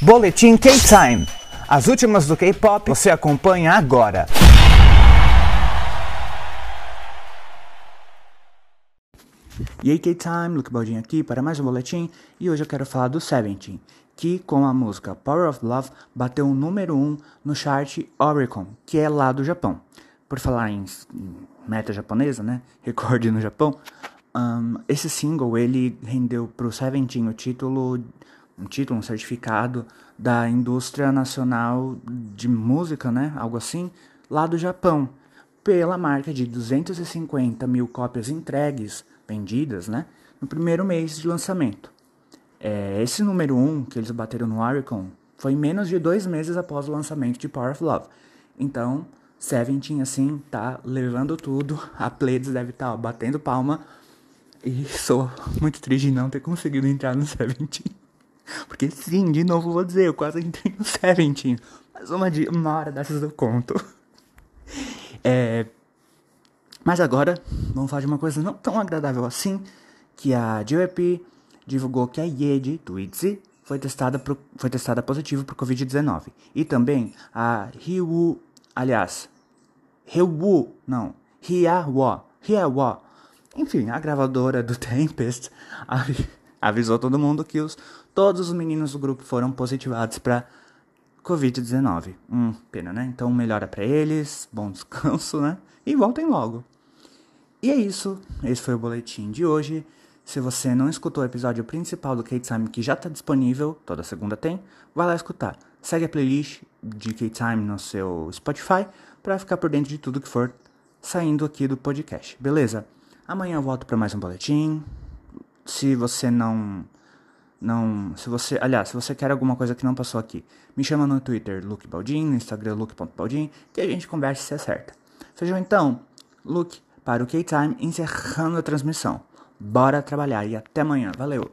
Boletim K-Time. As últimas do K-pop você acompanha agora. E aí K-Time, Luke Baldin aqui para mais um boletim e hoje eu quero falar do Seventeen, que com a música Power of Love bateu o número 1 um no chart Oricon, que é lá do Japão. Por falar em meta japonesa, né, recorde no Japão, um, esse single ele rendeu para o Seventeen o título, um título, um certificado da indústria nacional de música, né, algo assim, lá do Japão, pela marca de 250 mil cópias entregues vendidas, né, no primeiro mês de lançamento. É, esse número 1 um que eles bateram no Oricon foi menos de dois meses após o lançamento de Power of Love. Então, Seventeen, assim, tá levando tudo. A Pleiades deve estar tá, batendo palma. E sou muito triste de não ter conseguido entrar no Seventeen. Porque sim, de novo vou dizer, eu quase entrei no Seventeen. Mas uma, uma hora dessas eu conto. É, mas agora, vamos falar de uma coisa não tão agradável assim, que a JYP divulgou que a Ye do ITZY foi testada, pro, foi testada positivo para Covid-19. E também a Ryu, aliás, Ryu, não, Hiawa, Hiawa, enfim, a gravadora do Tempest avisou todo mundo que os, todos os meninos do grupo foram positivados para Covid-19. Hum, pena, né? Então melhora para eles, bom descanso, né? E voltem logo. E é isso. Esse foi o boletim de hoje. Se você não escutou o episódio principal do Kate Time, que já está disponível, toda segunda tem, vai lá escutar. Segue a playlist de Kate Time no seu Spotify para ficar por dentro de tudo que for saindo aqui do podcast, beleza? Amanhã eu volto para mais um boletim. Se você não não, se você, aliás, se você quer alguma coisa que não passou aqui, me chama no Twitter Luke Baldin, no Instagram Luke.baldin, que a gente conversa se acerta. Fechou então? Luke para o K-Time encerrando a transmissão. Bora trabalhar e até amanhã. Valeu!